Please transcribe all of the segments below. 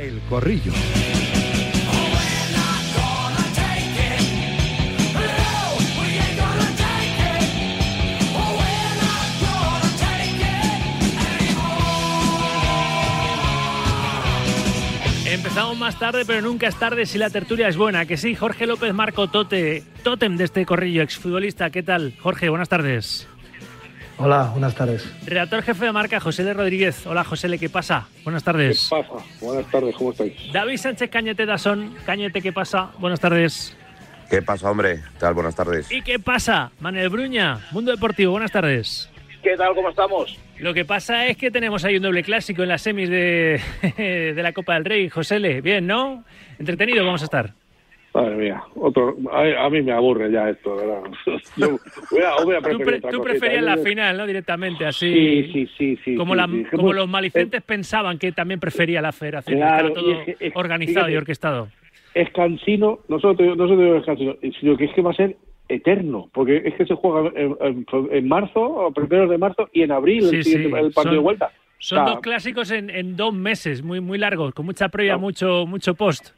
El Corrillo. Empezamos más tarde, pero nunca es tarde si la tertulia es buena. Que sí, Jorge López Marco Tote, tótem de este corrillo, exfutbolista. ¿Qué tal? Jorge, buenas tardes. Hola, buenas tardes. Redactor jefe de marca, José L. Rodríguez. Hola, José L. ¿Qué pasa? Buenas tardes. ¿Qué pasa? Buenas tardes, ¿cómo estáis? David Sánchez Cañete Dasón. Cañete, ¿qué pasa? Buenas tardes. ¿Qué pasa, hombre? ¿Qué tal? Buenas tardes. ¿Y qué pasa? Manuel Bruña, Mundo Deportivo. Buenas tardes. ¿Qué tal? ¿Cómo estamos? Lo que pasa es que tenemos ahí un doble clásico en las semis de, de la Copa del Rey. José L. Bien, ¿no? Entretenido vamos a estar. Madre mía, otro, a, a mí me aburre ya esto, ¿verdad? Yo voy a, voy a Tú, pre- preferías la final, ¿no? Directamente, así. Sí, sí, sí, sí. como sí, la- sí. como los malicentes pensaban que también prefería la federación. Claro, todo es es- organizado y orquestado. es cansino, no solo te no solo te digo es cansino, sino que es que va a ser eterno, porque es que se juega en, en- en marzo, o primeros de marzo, y en abril el, siguiente- el partido son- de vuelta. Son dos clásicos en, en dos meses, muy muy largos, con mucha previa, Claro. mucho mucho post.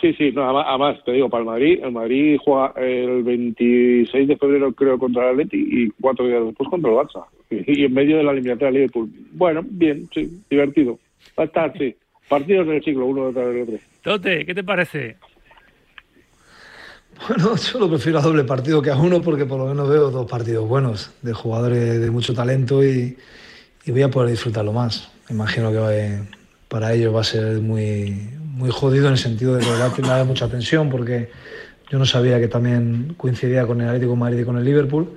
Sí, sí, no, además, además, te digo, para el Madrid, el Madrid juega el 26 de febrero, creo, contra el Atleti y cuatro días después contra el Barça. Y, y en medio de la eliminatoria de Liverpool. Bueno, bien, sí, divertido. Va a estar, sí. Partidos del siglo, uno detrás del otro. Tote, ¿qué te parece? Bueno, yo lo prefiero a doble partido que a uno porque por lo menos veo dos partidos buenos de jugadores de mucho talento y, y voy a poder disfrutarlo más. Me imagino que va- para ellos va a ser muy, muy jodido en el sentido de que va a tener- va a haber mucha tensión porque yo no sabía que también coincidía con el Atlético de Madrid y con el Liverpool.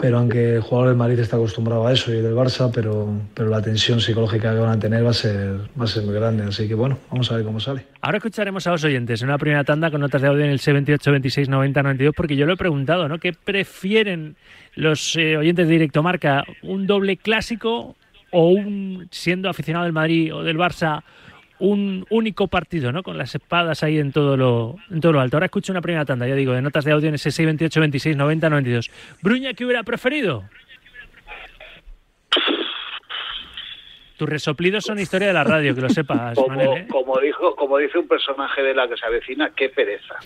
Pero aunque el jugador del Madrid está acostumbrado a eso y el del Barça, pero, pero la tensión psicológica que van a tener va a ser, va a ser muy grande. Así que bueno, vamos a ver cómo sale. Ahora escucharemos a los oyentes en una primera tanda con notas de audio en el 78 26 90 92 porque yo lo he preguntado, ¿no? ¿Qué prefieren los eh, oyentes de Directo Marca? ¿Un doble clásico o un, siendo aficionado del Madrid o del Barça, un único partido, ¿no? Con las espadas ahí en todo lo, en todo lo alto. Ahora escucho una primera tanda, ya digo, de notas de audio en ese 628 26 90 92. Bruña, ¿qué hubiera preferido? Tus resoplidos son historia de la radio, que lo sepas, Como, Manel, ¿eh? como dijo, como dice un personaje de la que se avecina, qué pereza.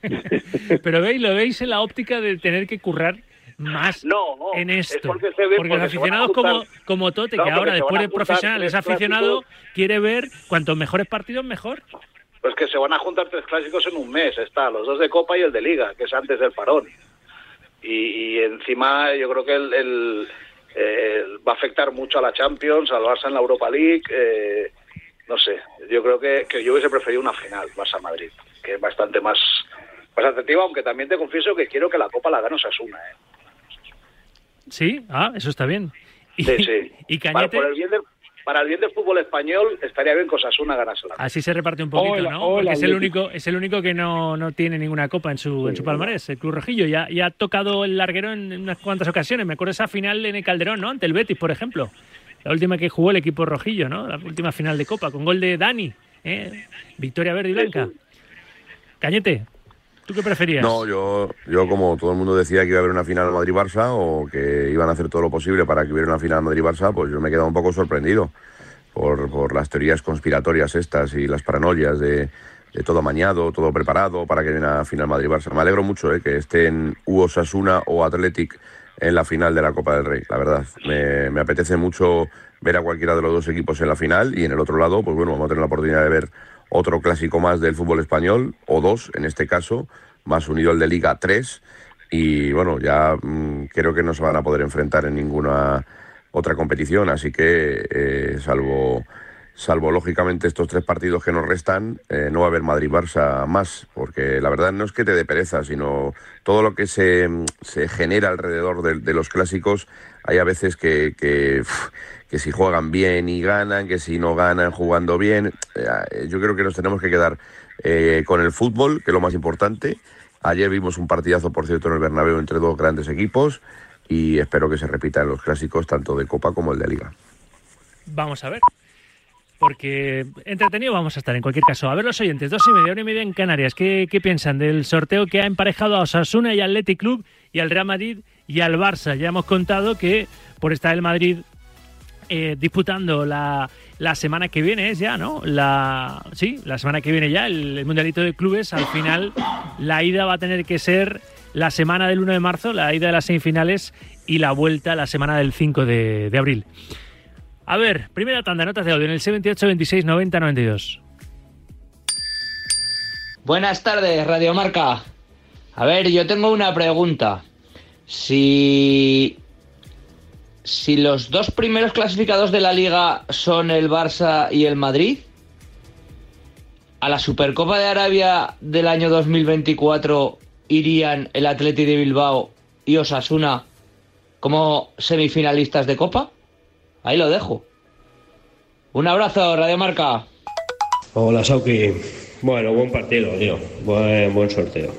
Pero veis, lo veis en la óptica de tener que currar más No, no, en es esto. porque se ve- porque los porque aficionados como, como Tote, No, que ahora después de profesional es aficionado, quiere ver cuantos mejores partidos mejor. Pues que se van a juntar tres clásicos en un mes. Está los dos de Copa y el de Liga, que es antes del parón. Y, y encima yo creo que el, el- el- va a afectar mucho a la Champions, al Barça en la Europa League. eh, no sé, yo creo que, que yo hubiese preferido una final, Barça-Madrid, que es bastante más, más atractiva, aunque también te confieso que quiero que la Copa la gane Osasuna. ¿eh? Sí, ah, eso está bien. Y, Sí, sí. y Para, Cañete, por el bien del, para el bien del fútbol español estaría bien que Osasuna ganase la así se reparte un poquito, ¿no? Porque es el único, es el único que no, no tiene ninguna copa en su, en su palmarés, el Club Rojillo. Ya, ya ha tocado el larguero en unas cuantas ocasiones. Me acuerdo esa final en el Calderón, ¿no? Ante el Betis, por ejemplo. La última que jugó el equipo rojillo, ¿no? La última final de Copa, con gol de Dani. ¿eh? Victoria verde y blanca. Cañete, ¿tú qué preferías? No, yo, yo como todo el mundo decía que iba a haber una final Madrid-Barça o que iban a hacer todo lo posible para que hubiera una final Madrid-Barça, pues yo me he quedado un poco sorprendido por, por las teorías conspiratorias estas y las paranoias de, de todo mañado, todo preparado para que haya una final Madrid-Barça. Me alegro mucho eh, que estén U Osasuna o Athletic en la final de la Copa del Rey, la verdad. Me, me apetece mucho ver a cualquiera de los dos equipos en la final y en el otro lado, pues bueno, vamos a tener la oportunidad de ver otro clásico más del fútbol español, o dos en este caso, más unido el de Liga 3. Y bueno, ya mm, creo que no se van a poder enfrentar en ninguna otra competición, así que eh, salvo, salvo lógicamente estos tres partidos que nos restan, eh, no va a haber Madrid-Barça más, porque la verdad no es que te dé pereza, sino todo lo que se, se genera alrededor de, de los clásicos, hay a veces que, que, que si juegan bien y ganan, que si no ganan jugando bien, eh, yo creo que nos tenemos que quedar eh, con el fútbol, que es lo más importante. Ayer vimos un partidazo, por cierto, en el Bernabéu entre dos grandes equipos y espero que se repita en los clásicos tanto de Copa como el de Liga. Vamos a ver. Porque entretenido vamos a estar en cualquier caso. A ver los oyentes, dos y media, una y media en Canarias. ¿Qué, qué piensan del sorteo que ha emparejado a Osasuna y Athletic Club y al Real Madrid y al Barça? Ya hemos contado que por estar el Madrid eh, disputando la la semana que viene es ya, ¿no? La, sí, la semana que viene ya, el, Mundialito de Clubes, al final la ida va a tener que ser la semana del 1 de marzo, la ida de las semifinales y la vuelta la semana del 5 de, abril. A ver, primera tanda, notas de audio en el 78 26 90 92. Buenas tardes, Radio Marca. A ver, yo tengo una pregunta. Si si los dos primeros clasificados de la liga son el Barça y el Madrid, a la Supercopa de Arabia del año 2024 irían el Atleti de Bilbao y Osasuna como semifinalistas de Copa. Ahí lo dejo. Un abrazo, Radio Marca. Hola, Sauki. Bueno, buen partido, tío. Buen, buen sorteo.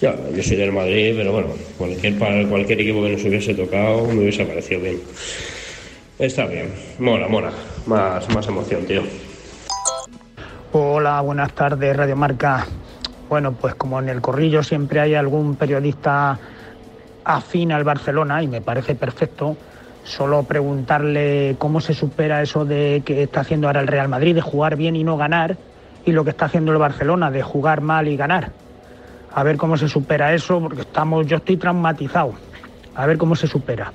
Ya, yo soy del Madrid, pero bueno, cualquier, cualquier equipo que nos hubiese tocado me hubiese parecido bien. Está bien, mola, mola. Más, más emoción, tío. Hola, buenas tardes, Radio Marca. Bueno, pues como en el corrillo siempre hay algún periodista afín al Barcelona y me parece perfecto, solo preguntarle cómo se supera eso de que está haciendo ahora el Real Madrid, de jugar bien y no ganar, y lo que está haciendo el Barcelona, de jugar mal y ganar a ver cómo se supera eso, porque estamos, yo estoy traumatizado. A ver cómo se supera.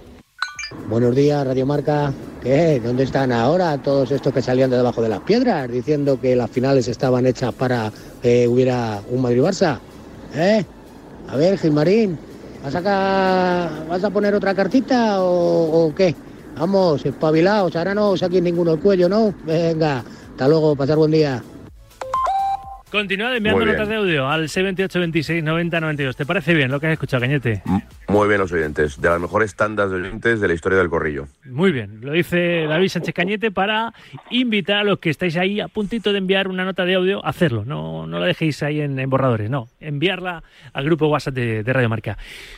Buenos días, Radio Marca. ¿Qué? ¿Dónde están ahora todos estos que salían de debajo de las piedras diciendo que las finales estaban hechas para que hubiera un Madrid-Barça? ¿Eh? A ver, Gilmarín, ¿vas a, ¿vas a poner otra cartita o, qué? Vamos, espabilados, ahora no saquen ninguno el cuello, ¿no? Venga, hasta luego, pasar buen día. Continúa enviando notas de audio al 7826 90 92. ¿Te parece bien lo que has escuchado, Cañete? Muy bien los oyentes, de las mejores tandas de oyentes de la historia del corrillo. Muy bien, lo dice David Sánchez Cañete para invitar a los que estáis ahí a puntito de enviar una nota de audio a hacerlo. No, no la dejéis ahí en, borradores, no, enviarla al grupo WhatsApp de, Radio Marca.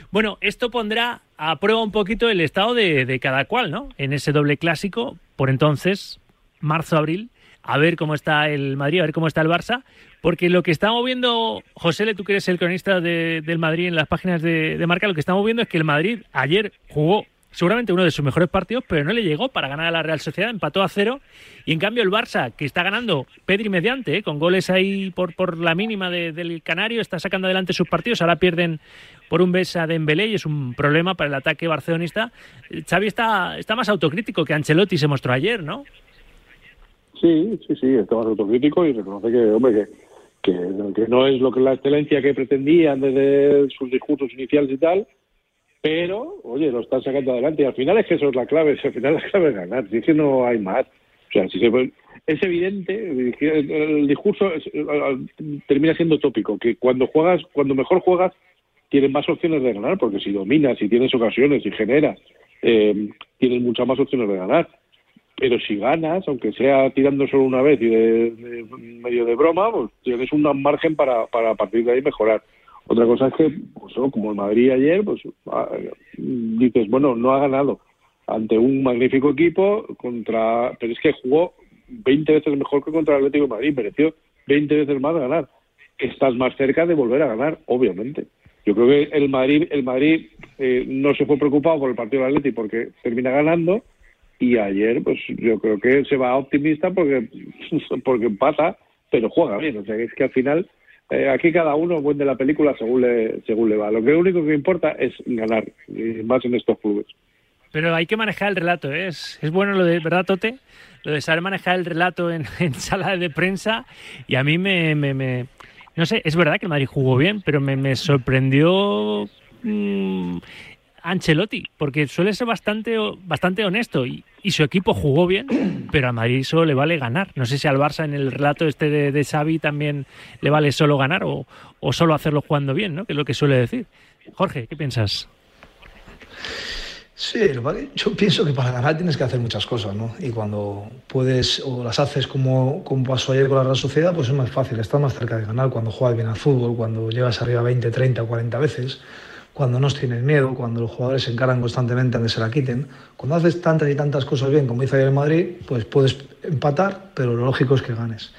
Bueno, esto pondrá a prueba un poquito el estado de, de cada cual, ¿no? En ese doble clásico, por entonces, marzo-abril, a ver cómo está el Madrid, a ver cómo está el Barça, porque lo que estamos viendo, José Le, tú que eres el cronista del Madrid en las páginas de, marca, lo que estamos viendo es que el Madrid ayer jugó seguramente uno de sus mejores partidos, pero no le llegó para ganar a la Real Sociedad, empató a cero. Y en cambio el Barça, que está ganando Pedri mediante, eh, con goles ahí por, por la mínima del Canario, está sacando adelante sus partidos. Ahora pierden por un besa de Dembélé y es un problema para el ataque barcelonista. Xavi está, está más autocrítico que Ancelotti se mostró ayer, ¿no? Sí, sí, sí, está más autocrítico y reconoce que, hombre, que, no es lo que la excelencia que pretendían desde sus discursos iniciales y tal, pero, oye, lo están sacando adelante y al final es que eso es la clave, al final la clave es ganar, si es que no hay más. O sea, si se es evidente, el discurso termina siendo tópico, que cuando juegas, cuando mejor juegas, tienes más opciones de ganar, porque si dominas, si tienes ocasiones, y generas, eh, tienes muchas más opciones de ganar pero si ganas, aunque sea tirando solo una vez y de, medio de broma, pues tienes un margen para, para partir de ahí mejorar. Otra cosa es que, pues, como el Madrid ayer, pues ah, dices, bueno, no ha ganado ante un magnífico equipo contra, pero es que jugó 20 veces mejor que contra el Atlético de Madrid, mereció 20 veces más ganar. Estás más cerca de volver a ganar, obviamente. Yo creo que el Madrid, el Madrid eh, no se fue preocupado por el partido del Atlético porque termina ganando y ayer pues yo creo que se va optimista porque porque empata pero juega bien. O sea es que al final eh, aquí cada uno de la película según le según le va. Lo que único que importa es ganar más en estos clubes. Pero hay que manejar el relato ¿eh? es, es bueno lo de verdad Tote lo de saber manejar el relato en, sala de prensa y a mí me, me, no sé es verdad que Madrid jugó bien pero me, me sorprendió mm, Ancelotti, porque suele ser bastante, bastante honesto y, su equipo jugó bien, pero a Madrid solo le vale ganar. No sé si al Barça en el relato este de, de Xavi también le vale solo ganar o, solo hacerlo jugando bien, ¿no? que es lo que suele decir. Jorge, ¿qué piensas? Sí, yo pienso que para ganar tienes que hacer muchas cosas, ¿no? Y cuando puedes o las haces como, como pasó ayer con la Real Sociedad, pues es más fácil, estás más cerca de ganar cuando juegas bien al fútbol, cuando llevas arriba 20, 30, 40 veces cuando no tienes miedo, cuando los jugadores se encaran constantemente a que se la quiten. Cuando haces tantas y tantas cosas bien, como hizo ayer en Madrid, pues puedes empatar, pero lo lógico es que ganes.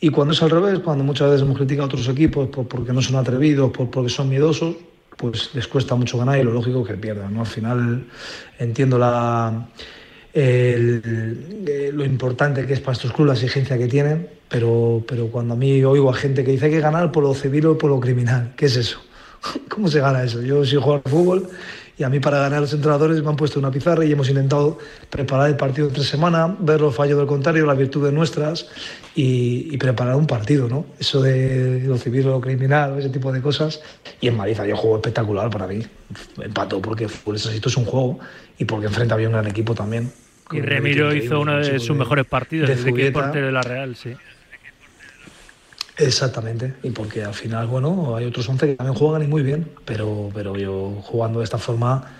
Y cuando es al revés, cuando muchas veces hemos criticado a otros equipos porque no son atrevidos, porque son miedosos, pues les cuesta mucho ganar y lo lógico es que pierdan. ¿no? Al final entiendo la, el- lo importante que es para estos clubes la exigencia que tienen, pero, pero cuando a mí oigo a gente que dice hay que ganar por lo civil o por lo criminal, ¿qué es eso? ¿Cómo se gana eso? Yo sí juego al fútbol y a mí para ganar los entrenadores me han puesto una pizarra y hemos intentado preparar el partido de tres semanas, ver los fallos del contrario, las virtudes nuestras y, y preparar un partido, ¿no? Eso de lo civil o lo criminal, ese tipo de cosas. Y en había un juego espectacular para mí. Empató porque fútbol es es un juego y porque enfrente había un gran equipo también. Y Remiro hizo uno de sus mejores partidos de desde que es portero de la Real, sí. Exactamente, y porque al final, bueno, hay otros 11 que también juegan y muy bien, pero, pero yo jugando de esta forma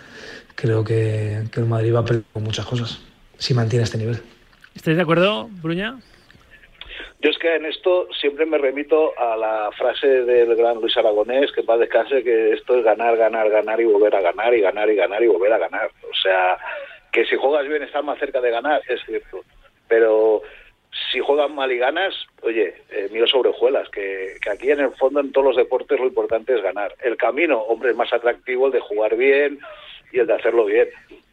creo que, que el Madrid va a perder muchas cosas si mantiene este nivel. ¿Estáis de acuerdo, Bruña? Yo es que en esto siempre me remito a la frase del gran Luis Aragonés, que va descanse, que esto es ganar, ganar, ganar y volver a ganar y ganar y ganar y volver a ganar. O sea, que si juegas bien estás más cerca de ganar, es cierto. Pero si juegas mal y ganas, oye, eh, miro sobre que, que aquí en el fondo en todos los deportes lo importante es ganar. El camino, hombre, es más atractivo el de jugar bien y el de hacerlo bien.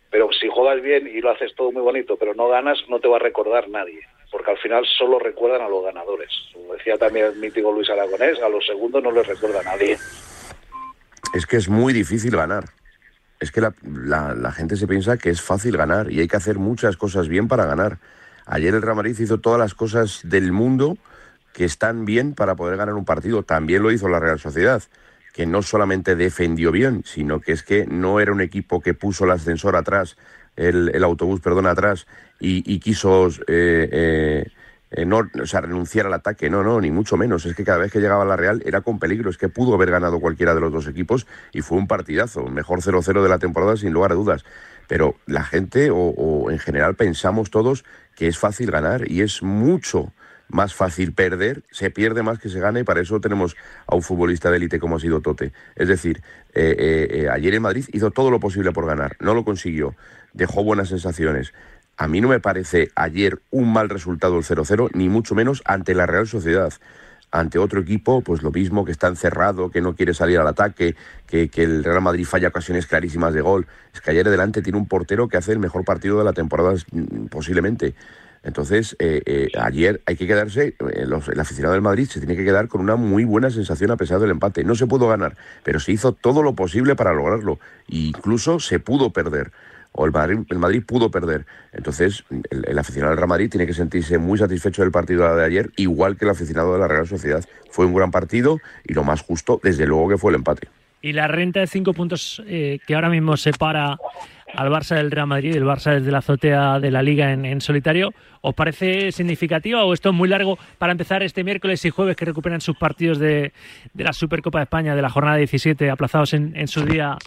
Pero si juegas bien y lo haces todo muy bonito, pero no ganas, no te va a recordar nadie. Porque al final solo recuerdan a los ganadores. Como decía también el mítico Luis Aragonés, a los segundos no les recuerda nadie. Es que es muy difícil ganar. Es que la, la- la gente se piensa que es fácil ganar y hay que hacer muchas cosas bien para ganar. Ayer el Real Madrid hizo todas las cosas del mundo que están bien para poder ganar un partido. También lo hizo la Real Sociedad, que no solamente defendió bien, sino que es que no era un equipo que puso el ascensor atrás, el, autobús, perdón, atrás y, quiso eh, eh, eh, no, o sea, renunciar al ataque. No, no, ni mucho menos. Es que cada vez que llegaba la Real era con peligro. Es que pudo haber ganado cualquiera de los dos equipos y fue un partidazo. Mejor 0-0 de la temporada sin lugar a dudas. Pero la gente, o en general pensamos todos que es fácil ganar y es mucho más fácil perder, se pierde más que se gana y para eso tenemos a un futbolista de élite como ha sido Tote. Es decir, eh, eh, eh, ayer en Madrid hizo todo lo posible por ganar, no lo consiguió, dejó buenas sensaciones. A mí no me parece ayer un mal resultado el 0-0, ni mucho menos ante la Real Sociedad. Ante otro equipo, pues lo mismo, que está encerrado, que no quiere salir al ataque, que, que el Real Madrid falla ocasiones clarísimas de gol. Es que ayer delante tiene un portero que hace el mejor partido de la temporada mm, posiblemente. Entonces, eh, eh, ayer hay que quedarse, eh, los- el aficionado del Madrid se tiene que quedar con una muy buena sensación a pesar del empate. No se pudo ganar, pero se hizo todo lo posible para lograrlo. E incluso se pudo perder. O el Madrid, el Madrid pudo perder. Entonces, el, aficionado del Real Madrid tiene que sentirse muy satisfecho del partido de ayer, igual que el aficionado de la Real Sociedad. Fue un gran partido y lo más justo, desde luego, que fue el empate. Y la renta de cinco puntos eh, que ahora mismo separa al Barça del Real Madrid, el Barça desde la azotea de la Liga en, en solitario, ¿os parece significativa o esto es muy largo para empezar este miércoles y jueves que recuperan sus partidos de, de la Supercopa de España de la jornada 17 aplazados en, en su día?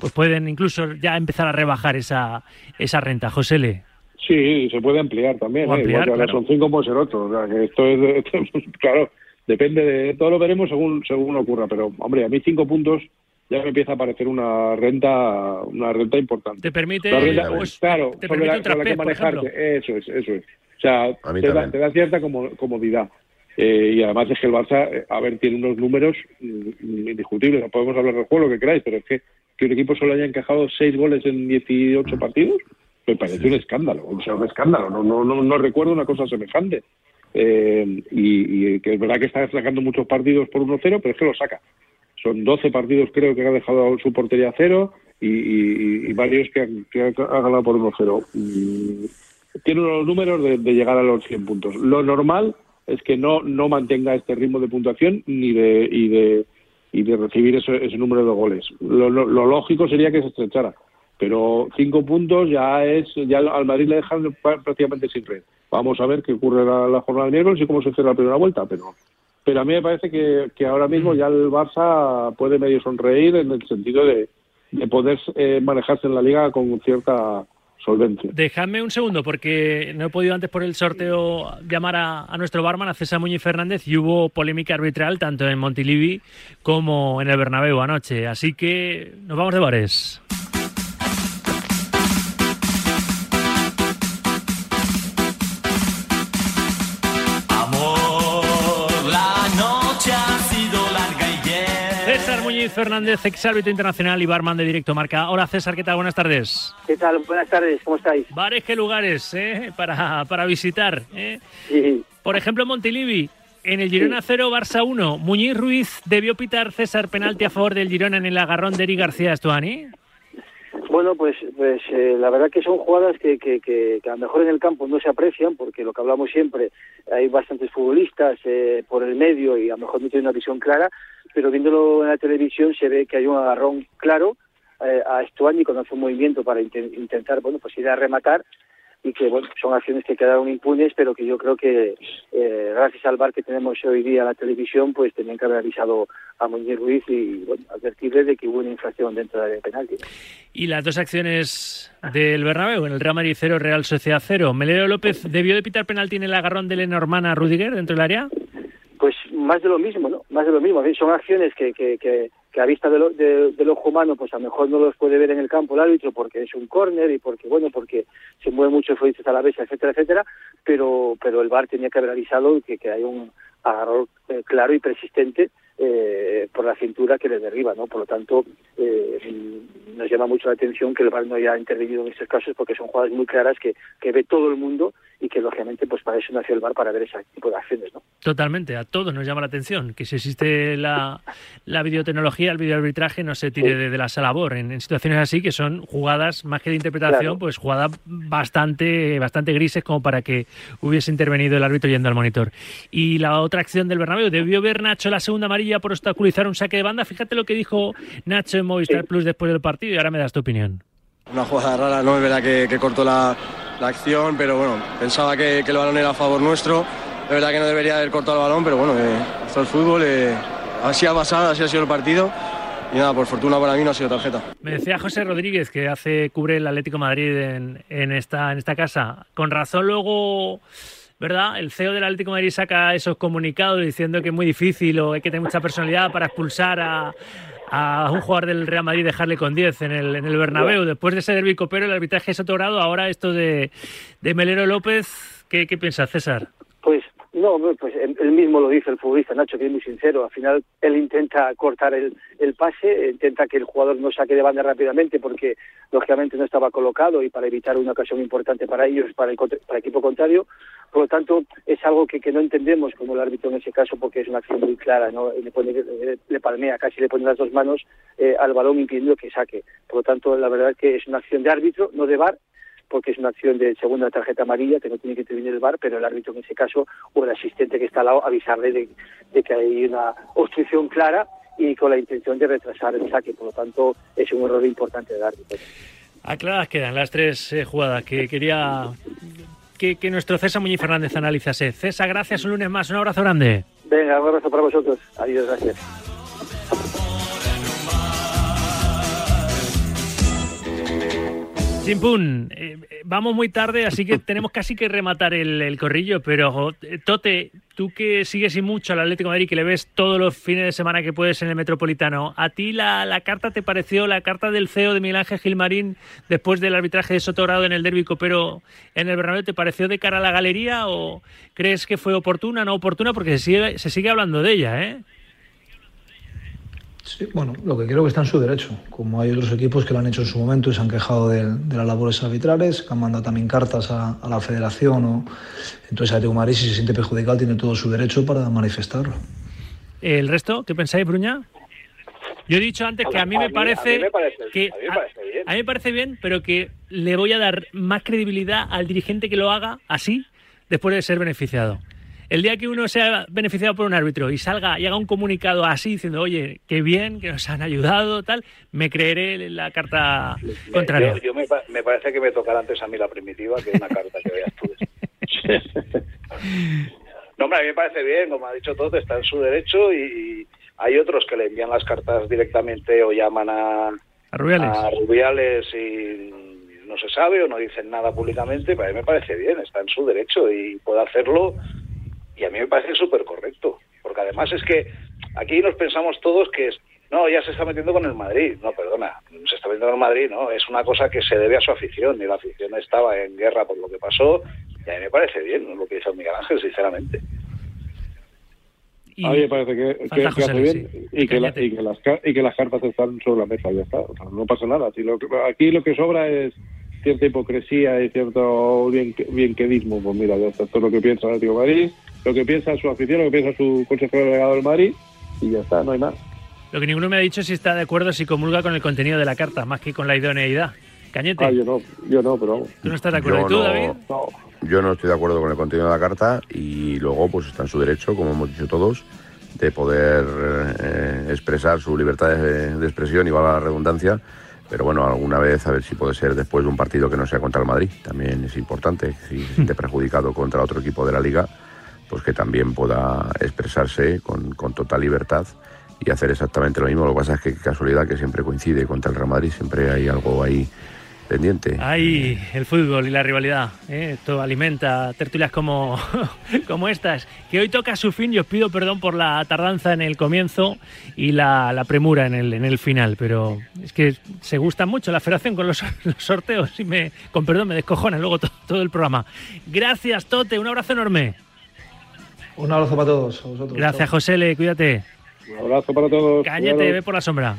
Pues pueden incluso ya empezar a rebajar esa, esa renta. José Le. Sí, se puede ampliar también. O ¿eh? ampliar, claro. son cinco, puede ser ocho. O sea, que esto es, esto es- claro, depende de. Todo lo veremos según según ocurra. Pero, hombre, a mí cinco puntos ya me empieza a parecer una renta una renta importante. ¿Te permite, La renta, pues, claro, te sobre permite la, un sobre la que manejarte. Eso es, eso es. O sea, te da, te da cierta como- comodidad. Eh, y además es que el Barça, eh, a ver, tiene unos números mm, indiscutibles. No podemos hablar del juego, lo que queráis, pero es que que un equipo solo haya encajado seis goles en 18 partidos, me parece un escándalo. O sea, un escándalo. No, no, no, no recuerdo una cosa semejante. Eh, y, y que es verdad que está sacando muchos partidos por 1-0, pero es que lo saca. Son 12 partidos, creo, que ha dejado su portería a cero y, y- varios que, han- que ha ha ganado por 1-0. Mm, Tiene unos números de, de llegar a los 100 puntos. Lo normal es que no, no mantenga este ritmo de puntuación ni de, y de, y de recibir ese, ese número de goles. Lo, lo- lo lógico sería que se estrechara. Pero cinco puntos ya es ya al Madrid le dejan prácticamente sin red. Vamos a ver qué ocurre la, la jornada de miércoles y cómo se cierra la primera vuelta, pero pero a mí me parece que, que ahora mismo ya el Barça puede medio sonreír en el sentido de, de poder eh, manejarse en la liga con cierta solvencia. Dejadme un segundo, porque no he podido antes por el sorteo llamar a, a nuestro barman, a César Muñiz Fernández, y hubo polémica arbitral tanto en Montilivi como en el Bernabéu anoche. Así que nos vamos de bares. Muñiz Fernández, exárbitro internacional y barman de Directo Marca. Hola César, ¿qué tal? Buenas tardes. ¿Qué tal? Buenas tardes, ¿cómo estáis? Bares, ¿qué lugares eh? para, para visitar? Eh? Sí. Por ejemplo, Montilivi, en el Girona 0, Barça 1. Muñiz Ruiz debió pitar César penalti a favor del Girona en el agarrón de Eri García Estuani. Bueno, pues, pues eh, la verdad que son jugadas que, que, que, que, a lo mejor en el campo no se aprecian, porque lo que hablamos siempre, hay bastantes futbolistas eh, por el medio y a lo mejor no tienen una visión clara, pero viéndolo en la televisión se ve que hay un agarrón claro eh, a Estuani cuando hace un movimiento para int intentar, bueno, pues ir a rematar y que bueno son acciones que quedaron impunes pero que yo creo que eh, gracias al bar que tenemos hoy día en la televisión pues tenían que haber avisado a Muñiz Ruiz y bueno, advertirle de que hubo una infracción dentro del penalti. Y las dos acciones del Bernabéu en el Real Madrid 0 Real Sociedad 0 Melero López debió de pitar penalti en el agarrón de Lenormand Rudiger dentro del área pues más de lo mismo no más de lo mismo son acciones que, que, que que a vista del de, de ojo humano pues a lo mejor no los puede ver en el campo el árbitro porque es un córner y porque bueno porque se mueve mucho el futbolista a la vez etcétera etcétera pero pero el VAR tenía que haber avisado que, que hay un agarrón eh, claro y persistente eh, por la cintura que le derriba, ¿no? Por lo tanto, eh, nos llama mucho la atención que el VAR no haya intervenido en estos casos porque son jugadas muy claras que, que ve todo el mundo y que lógicamente pues para eso nació el VAR para ver ese tipo de acciones, ¿no? Totalmente, a todos nos llama la atención que si existe la, la videotecnología, el videoarbitraje no se tire sí. de, de, la sala BOR en, en, situaciones así que son jugadas más que de interpretación, claro. pues jugadas bastante bastante grises como para que hubiese intervenido el árbitro yendo al monitor. Y la otra acción del Bernabéu, debió ver Nacho la segunda amarilla por obstaculizar un saque de banda. Fíjate lo que dijo Nacho en Movistar sí. Plus después del partido y ahora me das tu opinión. Una jugada rara, no es verdad que, que cortó la, la, acción, pero bueno, pensaba que, que, el balón era a favor nuestro. Es verdad que no debería haber cortado el balón, pero bueno, eh, esto es fútbol, eh, así ha pasado, así ha sido el partido. Y nada, por fortuna para mí no ha sido tarjeta. Me decía José Rodríguez que hace cubre el Atlético Madrid en, en, esta, en esta casa. Con razón luego ¿verdad? El CEO del Atlético de Madrid saca esos comunicados diciendo que es muy difícil o hay que tener mucha personalidad para expulsar a, a un jugador del Real Madrid dejarle con 10 en el, en el Bernabéu. Después de ese derbi copero, el arbitraje es otorgado. Ahora esto de, de Melero López, ¿qué, ¿qué piensas, César? Pues no, pues él mismo lo dice el futbolista Nacho, que es muy sincero. Al final él intenta cortar el, el pase, intenta que el jugador no saque de banda rápidamente porque lógicamente no estaba colocado y para evitar una ocasión importante para ellos, para el, para el equipo contrario. Por lo tanto, es algo que, que, no entendemos como el árbitro en ese caso porque es una acción muy clara, ¿no? Le, pone, le, palmea, casi le pone las dos manos eh, al balón impidiendo que saque. Por lo tanto, la verdad es que es una acción de árbitro, no de VAR, porque es una acción de segunda tarjeta amarilla que no tiene que intervenir el VAR, pero el árbitro en ese caso o el asistente que está al lado avisarle de, de que hay una obstrucción clara y con la intención de retrasar el saque. Por lo tanto, es un error importante del árbitro. Aclaradas quedan las tres eh, jugadas que quería que, que, nuestro César Muñiz Fernández analizase. César, gracias un lunes más. Un abrazo grande. Venga, un abrazo para vosotros. Adiós, gracias. Chimpún, eh, vamos muy tarde, así que tenemos casi que rematar el, el, corrillo, pero Tote, tú que sigues y mucho al Atlético de Madrid, que le ves todos los fines de semana que puedes en el Metropolitano, ¿a ti la, la carta te pareció, la carta del CEO de Miguel Ángel Gilmarín después del arbitraje de Sotogrado en el Derby Copero en el Bernabéu, te pareció de cara a la galería o crees que fue oportuna, no oportuna? Porque se sigue, se sigue hablando de ella, ¿eh? Sí, bueno, lo que creo que está en su derecho. Como hay otros equipos que lo han hecho en su momento y se han quejado de, de las labores arbitrales, que han mandado también cartas a, a la federación. O... Entonces, Atlético Madrid, si se siente perjudicado, tiene todo su derecho para manifestarlo. ¿El resto? ¿Qué pensáis, Bruña? Yo he dicho antes que a mí me parece, que a mí me parece bien, pero que le voy a dar más credibilidad al dirigente que lo haga así después de ser beneficiado el día que uno sea beneficiado por un árbitro y salga y haga un comunicado así diciendo, oye, qué bien, que nos han ayudado, tal, me creeré la carta contraria. Yo, yo me, me, parece que me tocará antes a mí la primitiva que una carta que veas tú. no, hombre, a mí me parece bien, como ha dicho todo, está en su derecho y, y hay otros que le envían las cartas directamente o llaman a, a Rubiales. a Rubiales y no se sabe o no dicen nada públicamente, pero a mí me parece bien, está en su derecho y puede hacerlo y a mí me parece súper correcto, porque además es que aquí nos pensamos todos que es, no, ya se está metiendo con el Madrid, no, perdona, se está metiendo con el Madrid, no, es una cosa que se debe a su afición, y la afición estaba en guerra por lo que pasó, y a mí me parece bien lo que hizo Miguel Ángel, sinceramente. Y a mí me parece que, que- hace bien sí. y, que la- y que las, y que las cartas están sobre la mesa, ya está. O sea, no pasa nada. Si lo que- aquí lo que sobra es cierta hipocresía y cierto bien, bienquedismo. Pues mira, ya está. Esto es lo que piensa el Atlético de Madrid, lo que piensa su afición, lo que piensa su consejero delegado del Madrid y ya está, no hay más. Lo que ninguno me ha dicho es si está de acuerdo, si comulga con el contenido de la carta, más que con la idoneidad. Cañete, Ah, yo no, yo no, pero vamos. ¿tú no estás de acuerdo? Yo ¿Y tú, no- David? No. Yo no estoy de acuerdo con el contenido de la carta y luego pues está en su derecho, como hemos dicho todos, de poder eh, expresar su libertad de, de expresión y valga la redundancia. Pero bueno, alguna vez a ver si puede ser después de un partido que no sea contra el Madrid. También es importante, si se siente perjudicado contra otro equipo de la liga, pues que también pueda expresarse con, con total libertad y hacer exactamente lo mismo. Lo que pasa es que casualidad que siempre coincide contra el Real Madrid, siempre hay algo ahí pendiente. Ay, el fútbol y la rivalidad. ¿eh? Esto alimenta tertulias como, como estas. Que hoy toca su fin y os pido perdón por la tardanza en el comienzo y la, la premura en el, en el final. Pero es que se gusta mucho la federación con los, los sorteos y me, con perdón, me descojona luego to- todo el programa. Gracias, Tote. Un abrazo enorme. Un abrazo para todos. a vosotros. Gracias, José. Le, cuídate. Un abrazo para todos. Cañete, Cuidados. ve por la sombra.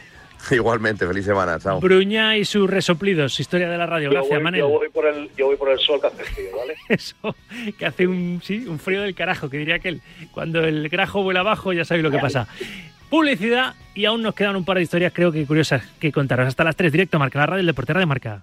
Igualmente, feliz semana, chao. Bruña y sus resoplidos. Historia de la radio. Yo Gracias, voy, Manel. yo voy por el, yo voy por el sol que hace frío, ¿vale? Eso, que hace un, sí, un frío del carajo, que diría aquel. Cuando el grajo vuela abajo, ya sabéis lo que pasa. Publicidad y aún nos quedan un par de historias, creo que curiosas, que contaros. Hasta las 3, directo, Marca, la radio, el deportera de Marca.